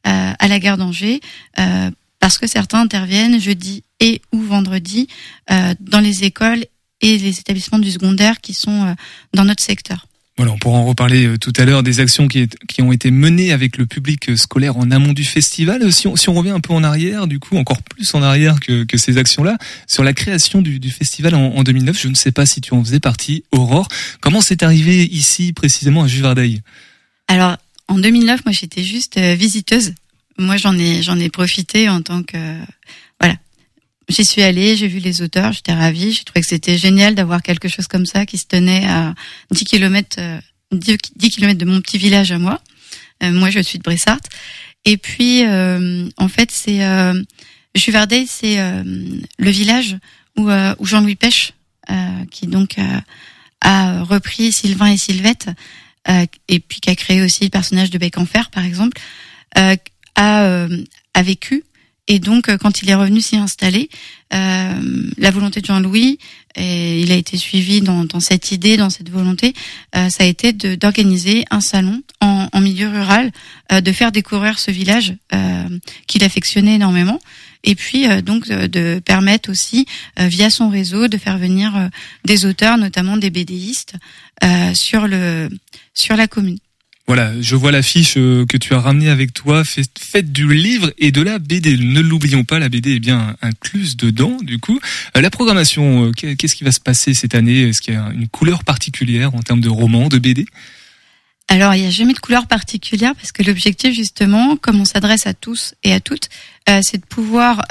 euh, à la gare d'Angers euh, parce que certains interviennent jeudi et ou vendredi dans les écoles et les établissements du secondaire qui sont dans notre secteur. Voilà, on pourra en reparler euh, tout à l'heure des actions qui, qui, ont été menées avec le public euh, scolaire en amont du festival. Euh, si on, si on revient un peu en arrière, du coup, encore plus en arrière que, que ces actions-là, sur la création du, du festival en, en, 2009, je ne sais pas si tu en faisais partie, Aurore. Comment c'est arrivé ici, précisément, à Juvardeil? Alors, en 2009, moi, j'étais juste visiteuse. Moi, j'en ai, j'en ai profité en tant que, J'y suis allée, j'ai vu les auteurs, j'étais ravie. J'ai trouvé que c'était génial d'avoir quelque chose comme ça qui se tenait à 10 km, 10, km de mon petit village à moi. Euh, moi, je suis de Bressart. Et puis, euh, en fait, c'est euh, c'est euh, le village où, où Jean-Louis Pêche, qui donc a repris Sylvain et Sylvette, et puis qui a créé aussi le personnage de Bec en Fer, par exemple, a, a vécu et donc, euh, quand il est revenu s'y installer, euh, la volonté de Jean-Louis, et il a été suivi dans, dans, cette idée, dans cette volonté, euh, ça a été d'organiser un salon en, en milieu rural, euh, de faire découvrir ce village euh, qu'il affectionnait énormément, et puis euh, donc de, permettre aussi, via son réseau, de faire venir des auteurs, notamment des BDistes, sur le sur la commune. Voilà, je vois l'affiche euh, que tu as ramenée avec toi, faite du livre et de la BD. Ne l'oublions pas, la BD est bien incluse dedans, du coup. Euh, la programmation, euh, qu'est-ce qui va se passer cette année? Est-ce qu'il y a une couleur particulière en termes de romans, de BD alors, il n'y a jamais de couleur particulière parce que l'objectif, justement, comme on s'adresse à tous et à toutes, c'est de pouvoir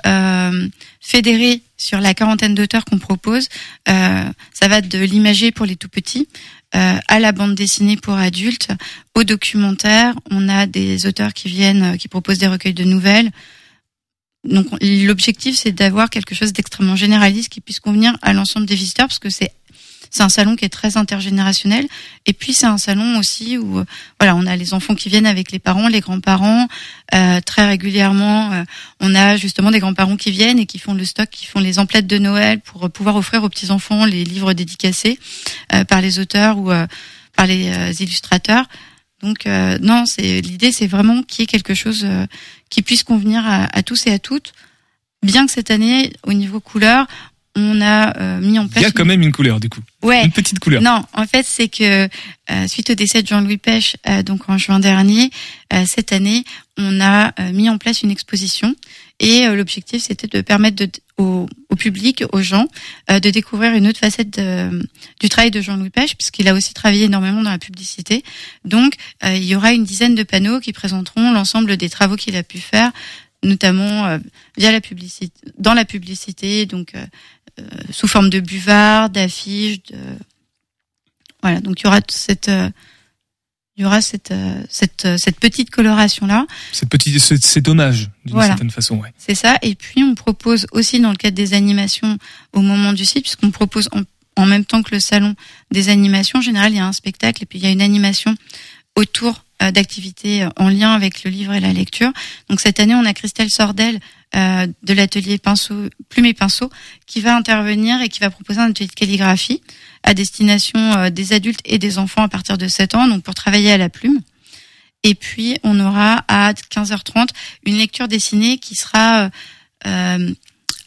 fédérer sur la quarantaine d'auteurs qu'on propose. ça va de l'imager pour les tout petits à la bande dessinée pour adultes, au documentaire. On a des auteurs qui viennent, euh, qui proposent des recueils de nouvelles. Donc l'objectif, c'est d'avoir quelque chose d'extrêmement généraliste qui puisse convenir à l'ensemble des visiteurs, parce que c'est c'est un salon qui est très intergénérationnel. Et puis c'est un salon aussi où euh, voilà, on a les enfants qui viennent avec les parents, les grands-parents. Euh, très régulièrement, euh, on a justement des grands-parents qui viennent et qui font le stock, qui font les emplettes de Noël pour pouvoir offrir aux petits enfants les livres dédicacés par les auteurs ou par les illustrateurs. Donc non, c'est l'idée, c'est vraiment qu'il y ait quelque chose qui puisse convenir à, à tous et à toutes. Bien que cette année, au niveau couleur, on a euh, mis en place. Il y a quand même une couleur du coup. Ouais. Une petite couleur. Non, en fait, c'est que euh, suite au décès de Jean-Louis Pêche, euh, donc en juin dernier, cette année, on a mis en place une exposition et l'objectif c'était de permettre de, au, au, public, aux gens, de découvrir une autre facette de, du travail de Jean-Louis Pêche, puisqu'il a aussi travaillé énormément dans la publicité. Donc, il y aura une dizaine de panneaux qui présenteront l'ensemble des travaux qu'il a pu faire notamment via la publicité, dans la publicité, donc euh, sous forme de buvard, d'affiches. De... Voilà, donc il y aura cette euh, il y aura cette euh, cette cette petite coloration là. Cette petite c'est dommage d'une certaine façon, ouais. C'est ça. Et puis on propose aussi dans le cadre des animations au moment du site, puisqu'on propose en, en, même temps que le salon des animations. En général, il y a un spectacle et puis il y a une animation autour d'activités en lien avec le livre et la lecture. Donc cette année, on a Christelle Sordel euh, de l'atelier plume et pinceau, qui va intervenir et qui va proposer un atelier de calligraphie à destination euh, des adultes et des enfants à partir de 7 ans, donc pour travailler à la plume. Et puis on aura à 15h30 une lecture dessinée qui sera euh,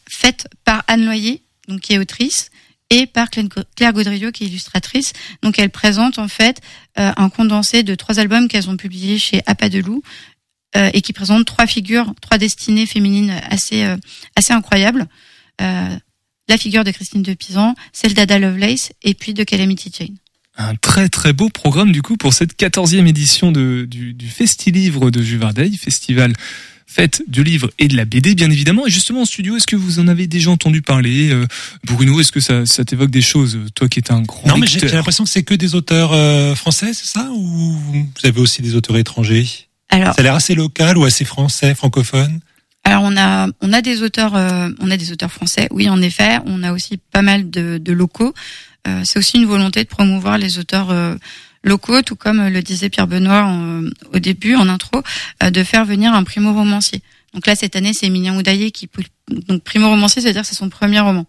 faite par Anne Loyer, donc qui est autrice, et par Claire Gaudriot, qui est illustratrice. Donc elle présente en fait un condensé de trois albums qu'elles ont publiés chez Appa de Loup, euh, et qui présente trois figures, trois destinées féminines assez euh, assez incroyables. Euh, la figure de Christine de Pisan, celle d'Ada Lovelace et puis de Calamity Jane. Un très très beau programme du coup pour cette quatorzième édition de, du, du Festi-Livre de Juvardeil, festival fête du livre et de la BD bien évidemment. Et justement en studio, est-ce que vous en avez déjà entendu parler Bruno, est-ce que ça, ça t'évoque des choses, toi qui es un grand Non mais j'ai l'impression que c'est que des auteurs français, c'est ça? Ou vous avez aussi des auteurs étrangers? Alors, ça a l'air assez local ou assez français, francophone? Alors on a on a des auteurs euh, on a des auteurs français, oui en effet. On a aussi pas mal de, de locaux. Euh, c'est aussi une volonté de promouvoir les auteurs euh, locaux, tout comme le disait Pierre Benoît au début en intro, de faire venir un primo romancier. Donc là cette année c'est Emilien Oudaillé qui donc primo romancier, c'est-à-dire c'est son premier roman.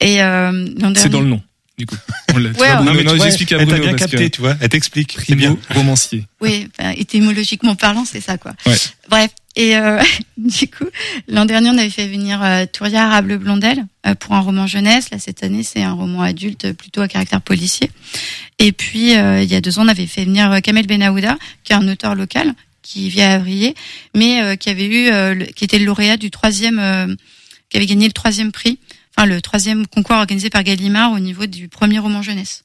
Et c'est dans le nom du coup. On ouais, non, mais non, j'explique à Bruno. Elle t'a bien capté, tu vois. Elle t'explique. C'est bien. romancier. Oui, enfin, étymologiquement parlant, c'est ça, quoi. Ouais. Bref. Et euh, du coup, l'an dernier, on avait fait venir euh, Touria Arable Blondel euh, pour un roman jeunesse. Là, cette année, c'est un roman adulte plutôt à caractère policier. Et puis, il y a deux ans, on avait fait venir Kamel Benahouda, qui est un auteur local, qui vit à Avrier, mais qui avait eu, qui était le lauréat du troisième, qui avait gagné le troisième prix le troisième concours organisé par Gallimard au niveau du premier roman jeunesse.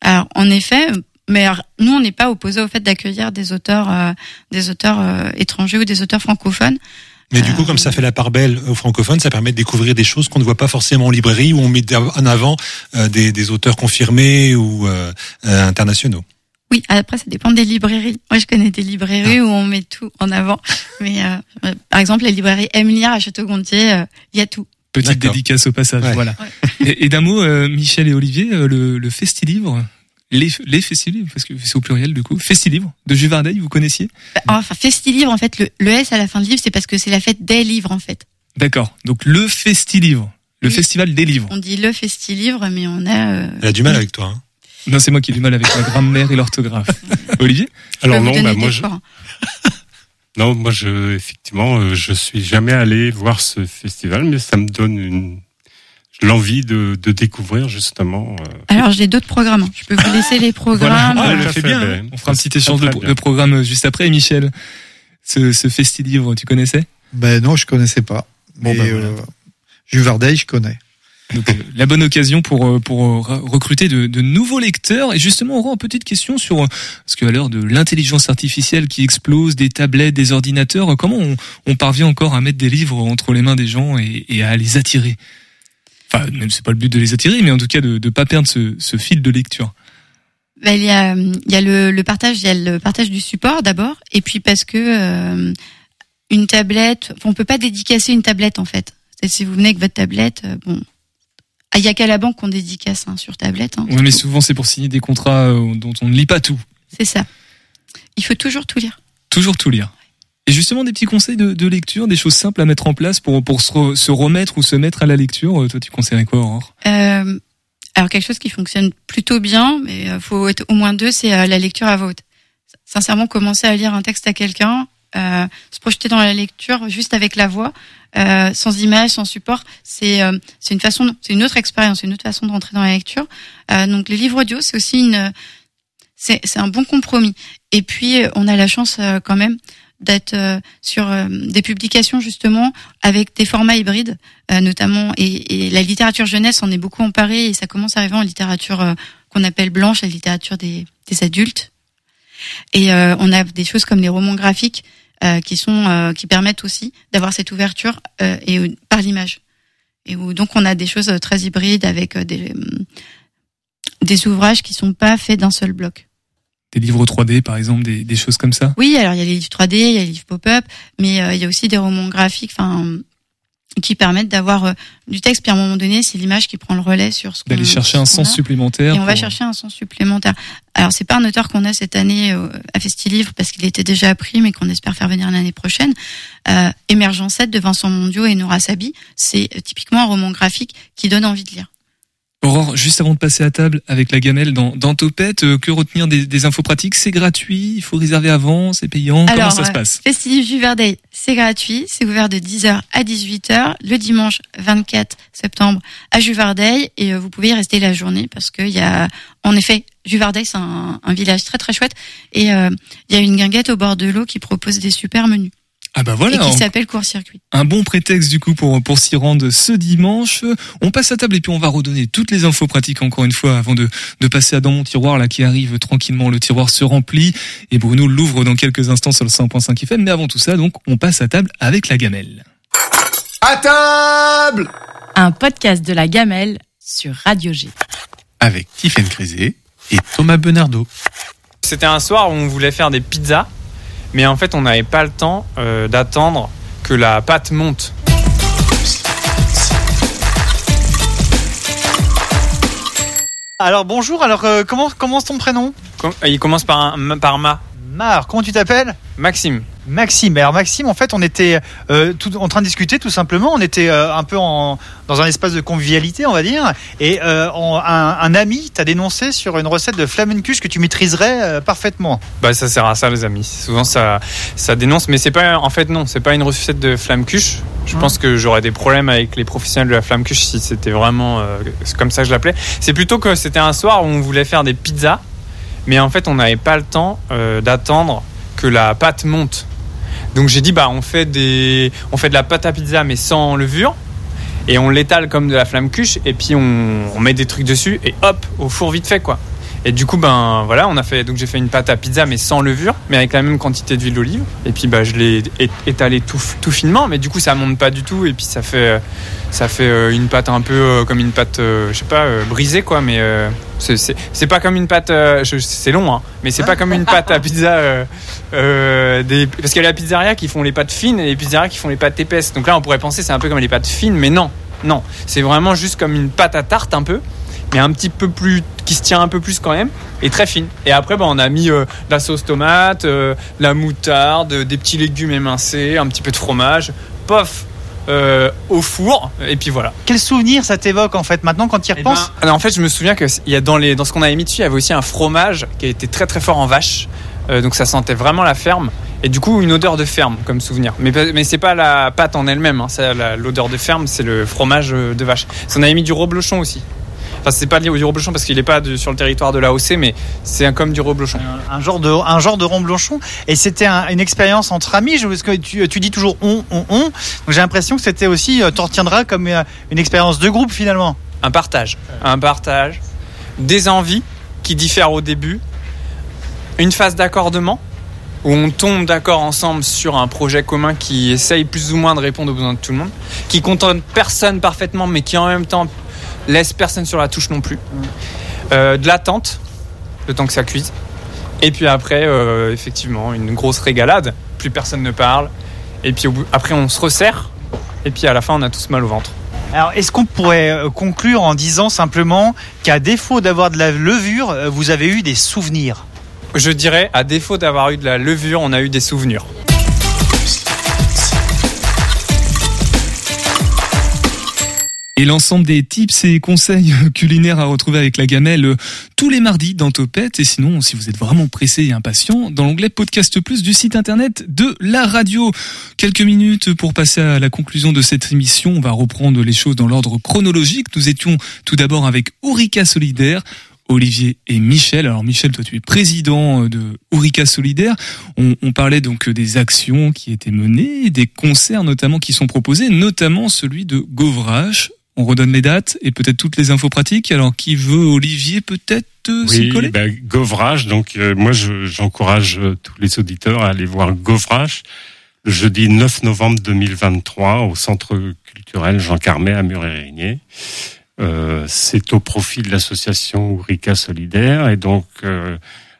Alors, en effet, mais nous, on n'est pas opposé au fait d'accueillir des auteurs, euh, des auteurs euh, étrangers ou des auteurs francophones. Mais du coup, comme ça fait la part belle aux francophones, ça permet de découvrir des choses qu'on ne voit pas forcément en librairie, où on met en avant euh, des, des, auteurs confirmés ou internationaux. Oui, après ça dépend des librairies. Moi, je connais des librairies ah. où on met tout en avant. Mais par exemple, les librairies Emiliard à Château-Gontier, il y a tout. Petite dédicace au passage, voilà. Et, d'un mot, euh, Michel et Olivier, euh, le, le Festi-Livre, les, les Festi-Livres, parce que c'est au pluriel du coup, Festi-Livre de Juvardeil, vous connaissiez bah, Enfin, Festi-Livre, en fait, le, le, S à la fin de livre, c'est parce que c'est la fête des livres, en fait. D'accord, donc le Festi-Livre, le festival des livres. On dit le Festi-Livre, mais on a... Euh... Elle a du mal avec toi, hein. Non, c'est moi qui ai du mal avec la grammaire et l'orthographe. Olivier Alors non, bah moi je... Non, moi, je, effectivement, euh, je suis jamais allé voir ce festival, mais ça me donne une l'envie de, de, découvrir justement. Euh, Alors j'ai d'autres programmes. Hein. Je peux vous laisser les programmes. Ah, fait bien. Ben, on fera un petit échange de, de, programme juste après. Michel, ce, ce festi-livre, tu connaissais? Ben non, je connaissais pas. Bon, ben, voilà. euh, je connais. Donc, euh, la bonne occasion pour euh, pour euh, recruter de, de, nouveaux lecteurs et justement on aura une petite question sur parce qu'à l'heure de l'intelligence artificielle qui explose, des tablettes, des ordinateurs, comment on, on, parvient encore à mettre des livres entre les mains des gens et, et à les attirer? Enfin, même c'est pas le but de les attirer, mais en tout cas de ne pas perdre ce, ce, fil de lecture. Ben, il y a il y a le, le, partage, il y a le partage du support d'abord, et puis parce que euh, une tablette, on peut pas dédicacer une tablette en fait. Si vous venez avec votre tablette, bon, il n'y a qu'à la banque qu'on dédicace hein, sur tablette. Hein, oui, mais souvent c'est pour signer des contrats euh, dont on ne lit pas tout. C'est ça. Il faut toujours tout lire. Toujours tout lire. Et justement des petits conseils de, de, lecture, des choses simples à mettre en place pour, pour se, se, remettre ou se mettre à la lecture. Euh, toi, tu conseillerais quoi, Aurore? Euh, Alors quelque chose qui fonctionne plutôt bien, mais il faut être au moins deux, c'est la lecture à voix. Sincèrement, commencer à lire un texte à quelqu'un, euh, se projeter dans la lecture juste avec la voix, euh, sans image, sans support. C'est euh, c'est une façon, c'est une autre expérience, une autre façon de rentrer dans la lecture. Euh, donc les livres audio, c'est aussi une, c'est un bon compromis. Et puis on a la chance quand même d'être euh, sur euh, des publications justement avec des formats hybrides, euh, notamment et, la littérature jeunesse en est beaucoup emparée et ça commence à arriver en littérature qu'on appelle blanche, la littérature des, des adultes. Et on a des choses comme les romans graphiques qui sont qui permettent aussi d'avoir cette ouverture et par l'image. Et où donc on a des choses très hybrides avec des des ouvrages qui sont pas faits d'un seul bloc des livres 3D par exemple, des, des, choses comme ça? Oui, alors il y a les livres 3D, il y a les livres pop-up, mais euh, il y a aussi des romans graphiques, enfin qui permettent d'avoir euh, du texte. Puis à un moment donné c'est l'image qui prend le relais sur ce d'aller chercher un sens supplémentaire et on va chercher un sens supplémentaire. Alors c'est pas un auteur qu'on a cette année euh, à Festilivre parce qu'il était déjà appris mais qu'on espère faire venir l'année prochaine. Euh, Émergence 7 de Vincent Mondio et Nora Sabi c'est typiquement un roman graphique qui donne envie de lire Aurore, juste avant de passer à table avec la gamelle dans, dans Topette, euh, que retenir des, des, infos pratiques? C'est gratuit Il faut réserver avant C'est payant Comment ça se passe? Euh, Festival Juverdey, c'est gratuit. C'est ouvert de 10h à 18h le dimanche 24 septembre à Juvardey et euh, vous pouvez y rester la journée parce qu'il y a, en effet, Juvardey, c'est un, un, village très très chouette et il y a une guinguette au bord de l'eau qui propose des super menus. Ah bah voilà. Et qui s'appelle court-circuit. Un bon prétexte du coup pour pour s'y rendre ce dimanche. On passe à table et puis on va redonner toutes les infos pratiques encore une fois avant de de passer à dans mon tiroir là qui arrive tranquillement. Le tiroir se remplit et Bruno l'ouvre dans quelques instants sur le 100.5 FM. Mais avant tout ça, donc on passe à table avec la gamelle. À table. Un podcast de la gamelle sur Radio G. Avec Tiffaine Crisé et Thomas Benardo. C'était un soir où on voulait faire des pizzas mais en fait, on n'avait pas le temps euh, d'attendre que la pâte monte. Alors bonjour, alors euh, comment commence ton prénom? Il commence par, un, par Ma. Mar, comment tu t'appelles? Maxime. Maxime. Alors Maxime, en fait, on était euh, tout, en train de discuter tout simplement. On était euh, un peu en, dans un espace de convivialité, on va dire. Et euh, un, un, ami t'a dénoncé sur une recette de flamencuche que tu maîtriserais parfaitement. Bah ça sert à ça, les amis. Souvent ça, ça dénonce, mais c'est pas. En fait, non, c'est pas une recette de flammecuche. Je hum. pense que j'aurais des problèmes avec les professionnels de la flammecuche si c'était vraiment comme ça que je l'appelais. C'est plutôt que c'était un soir où on voulait faire des pizzas mais en fait on n'avait pas le temps d'attendre que la pâte monte. Donc j'ai dit bah on fait de la pâte à pizza mais sans levure et on l'étale comme de la flamme cuche et puis on met des trucs dessus et hop au four vite fait quoi. Et du coup, ben voilà, on a fait. Donc j'ai fait une pâte à pizza, mais sans levure, mais avec la même quantité d'huile d'olive. Et puis, bah, je l'ai étalé tout, tout finement, mais du coup, ça monte pas du tout. Et puis, ça fait, ça fait euh, une pâte un peu euh, comme une pâte, euh, je sais pas, brisée quoi. Mais c'est pas comme une pâte. c'est long, hein. Mais c'est pas comme une pâte à pizza. parce qu'il y a la pizzeria qui font les pâtes fines et les pizzerias qui font les pâtes épaisses. Donc là, on pourrait penser c'est un peu comme les pâtes fines, mais non, non. C'est vraiment juste comme une pâte à tarte un peu mais un petit peu plus qui se tient un peu plus quand même et très fine. Et après, bah, on a mis euh, la sauce tomate, euh, la moutarde, des petits légumes émincés, un petit peu de fromage, pof. Euh, au four et puis voilà. Quel souvenir ça t'évoque en fait maintenant quand tu y eh repenses ben, En fait, je me souviens que il y a dans les dans ce qu'on avait mis dessus, il y avait aussi un fromage qui était très très fort en vache, donc ça sentait vraiment la ferme. Et du coup, une odeur de ferme comme souvenir. Mais, mais c'est pas la pâte en elle-même, hein. l'odeur de ferme, c'est le fromage de vache. On avait mis du reblochon aussi. Enfin, c'est pas lié au du reblochon parce qu'il n'est pas sur le territoire de l'AOC, mais c'est un comme du reblochon. Un, genre de un genre de. Et c'était une expérience entre amis. Parce que tu, tu dis toujours on, on, on. Donc j'ai l'impression que c'était aussi, euh, tu retiendras comme euh, une expérience de groupe finalement. Un partage, un partage, des envies qui diffèrent au début, une phase d'accordement où on tombe d'accord ensemble sur un projet commun qui essaye plus ou moins de répondre aux besoins de tout le monde, qui contente personne parfaitement, mais qui en même temps laisse personne sur la touche non plus. Euh, de l'attente, le temps que ça cuise. Et puis après, euh, effectivement, une grosse régalade. Plus personne ne parle. Et puis après, on se resserre. Et puis à la fin, on a tous mal au ventre. Alors, est-ce qu'on pourrait euh, conclure en disant simplement qu'à défaut d'avoir de la levure, vous avez eu des souvenirs? Je dirais, à défaut d'avoir eu de la levure, on a eu des souvenirs. Et l'ensemble des tips et conseils culinaires à retrouver avec la gamelle euh, tous les mardis dans Topette. Et sinon, si vous êtes vraiment pressé et impatient, dans l'onglet Podcast Plus du site internet de la radio. Quelques minutes pour passer à la conclusion de cette émission. On va reprendre les choses dans l'ordre chronologique. Nous étions tout d'abord avec Ourika Solidaire. Olivier et Michel. Alors Michel, toi tu es président euh, de Ourika Solidaire. On, on, parlait donc des actions qui étaient menées, des concerts notamment qui sont proposés, notamment celui de Govrache on redonne les dates et peut-être toutes les infos pratiques. Alors, qui veut Olivier peut-être euh, s'y coller ben, Govrage. Donc, euh, moi, j'encourage euh, tous les auditeurs à aller voir Govrage le jeudi 9 novembre 2023 au Centre culturel Jean Carmet à Muré-Régnier. C'est au profit de l'association Ourika Solidaire et donc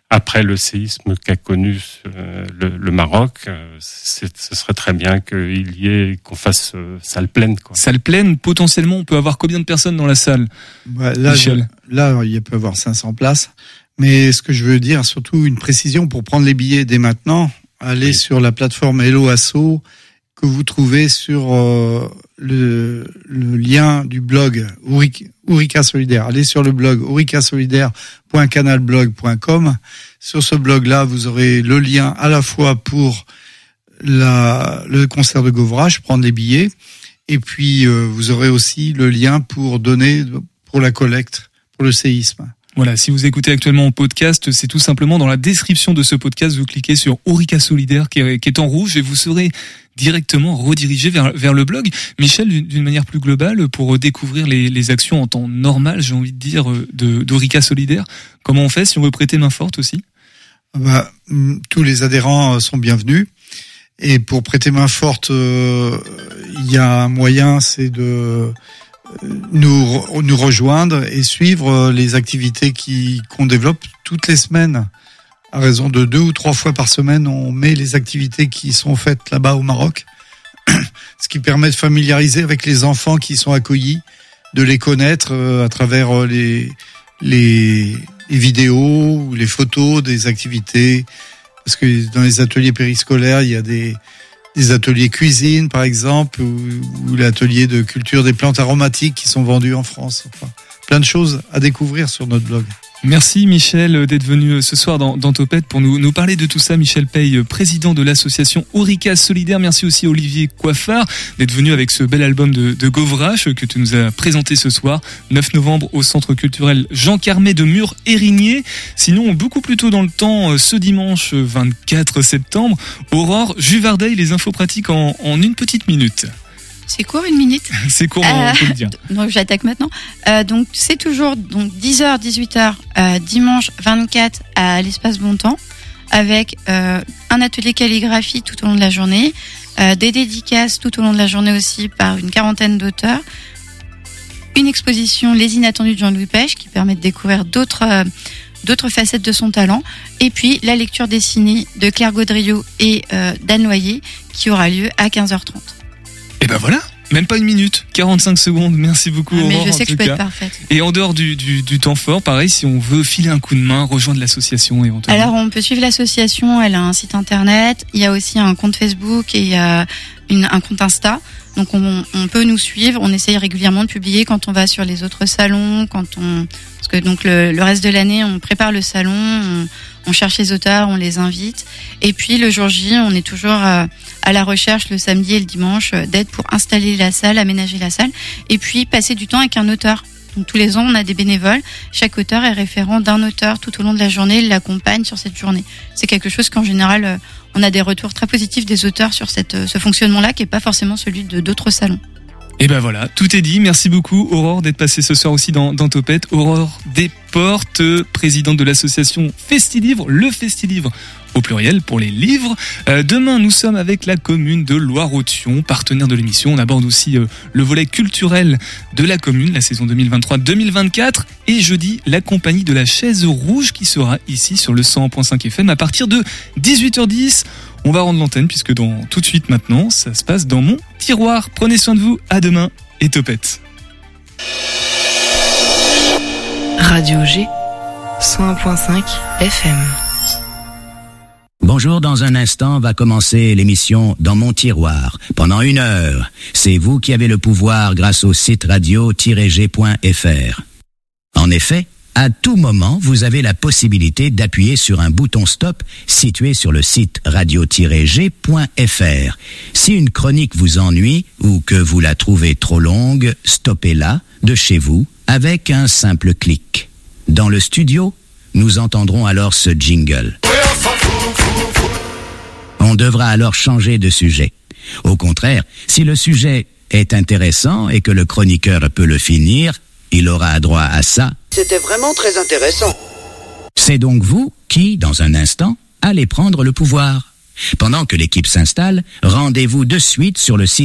après le séisme qu'a connu euh, le, Maroc, euh, ce serait très bien qu'il y ait qu'on fasse euh, salle pleine. Quoi. Salle pleine, potentiellement, on peut avoir combien de personnes dans la salle là, là, il peut y avoir 500 places. Mais ce que je veux dire, surtout une précision pour prendre les billets dès maintenant, allez sur la plateforme Hello Asso que vous trouvez sur le, le, lien du blog Ourika Solidaire. Allez sur le blog ourikasolidaire.canalblog.com. Sur ce blog-là, vous aurez le lien à la fois pour la, le concert de Govrage, prendre les billets, et puis euh, vous aurez aussi le lien pour donner pour la collecte, pour le séisme. Voilà, si vous écoutez actuellement en podcast, c'est tout simplement dans la description de ce podcast, vous cliquez sur Ourika Solidaire qui est, en rouge et vous serez directement redirigé vers, vers le blog. Michel, d'une manière plus globale, pour découvrir les, actions en temps normal, j'ai envie de dire, de d'Orica Solidaire, comment on fait si on veut prêter main forte aussi? Bah, mm, Tous les adhérents euh, sont bienvenus. Et pour prêter main forte, euh, il y a un moyen, c'est de nous, nous rejoindre et suivre les activités qui qu'on développe toutes les semaines à raison de deux ou trois fois par semaine, on met les activités qui sont faites là-bas au Maroc, ce qui permet de familiariser avec les enfants qui sont accueillis, de les connaître euh, à travers euh, les, les, les vidéos ou les photos des activités. Parce que dans les ateliers périscolaires, il y a des, des ateliers cuisine, par exemple, ou, ou l'atelier de culture des plantes aromatiques qui sont vendus en France. Enfin, plein de choses à découvrir sur notre blog. Merci Michel d'être venu ce soir dans, dans Topette pour nous, parler de tout ça. Michel Paye, président de l'association Orica Solidaire. Merci aussi Olivier Coiffard d'être venu avec ce bel album de, de Govrache que tu nous as présenté ce soir, 9 novembre au Centre culturel Jean Carmet de Mur Érigné. Sinon, beaucoup plus tôt dans le temps, ce dimanche 24 septembre, Aurore Juvardeil, les infos pratiques en une petite minute. C'est court une minute C'est court, on peut le dire. Donc j'attaque maintenant. Euh, donc c'est toujours donc 10h 18h euh, dimanche 24 à l'espace Bon Temps avec euh, un atelier calligraphie tout au long de la journée, euh, des dédicaces tout au long de la journée aussi par une quarantaine d'auteurs, une exposition Les inattendus de Jean-Louis Pêche qui permet de découvrir d'autres euh, d'autres facettes de son talent. Et puis la lecture dessinée de Claire Gaudriot et euh, d'Anne Loyer qui aura lieu à 15h30. Et ben voilà même pas une minute, 45 secondes. Merci beaucoup. Ah, mais Aurore, je sais en que je peux cas. être parfaite. Et en dehors du, du, du temps fort, pareil, si on veut filer un coup de main, rejoindre l'association éventuellement. Alors on peut suivre l'association, elle a un site internet, il y a aussi un compte Facebook et il y a une, un compte Insta. Donc on, on peut nous suivre, on essaye régulièrement de publier quand on va sur les autres salons, quand on parce que donc le, le reste de l'année on prépare le salon, on, on cherche les auteurs, on les invite et puis le jour J on est toujours euh, à la recherche le samedi et le dimanche euh, d'aide pour installer la salle, aménager la salle et puis passer du temps avec un auteur. Donc tous les ans, on a des bénévoles. Chaque auteur est référent d'un auteur tout au long de la journée. L'accompagne sur cette journée. C'est quelque chose qu'en général, euh, on a des retours très positifs des auteurs sur cette, ce fonctionnement-là, qui est pas forcément celui de d'autres salons. Et ben voilà, tout est dit. Merci beaucoup Aurore d'être passée ce soir aussi dans, dans Topette. Aurore Desportes, présidente de l'association Festilivre, le Festilivre au pluriel pour les livres. Euh, demain, nous sommes avec la commune de Loire-Othion, partenaire de l'émission. On aborde aussi euh, le volet culturel de la commune, la saison 2023-2024. Et jeudi, la compagnie de la chaise rouge qui sera ici sur le 100.5 FM à partir de 18h10. On va rendre l'antenne puisque dans tout de suite maintenant, ça se passe dans mon tiroir. Prenez soin de vous. À demain et topette. Radio G 101.5 FM Bonjour, dans un instant va commencer l'émission Dans mon tiroir. Pendant une heure, c'est vous qui avez le pouvoir grâce au site radio-g.fr. En effet, à tout moment, vous avez la possibilité d'appuyer sur un bouton stop situé sur le site radio-g.fr. Si une chronique vous ennuie ou que vous la trouvez trop longue, stoppez-la de chez vous avec un simple clic. Dans le studio, nous entendrons alors ce jingle. On devra alors changer de sujet. Au contraire, si le sujet est intéressant et que le chroniqueur peut le finir, il aura droit à ça. C'était vraiment très intéressant. C'est donc vous qui, dans un instant, allez prendre le pouvoir. Pendant que l'équipe s'installe, rendez-vous de suite sur le site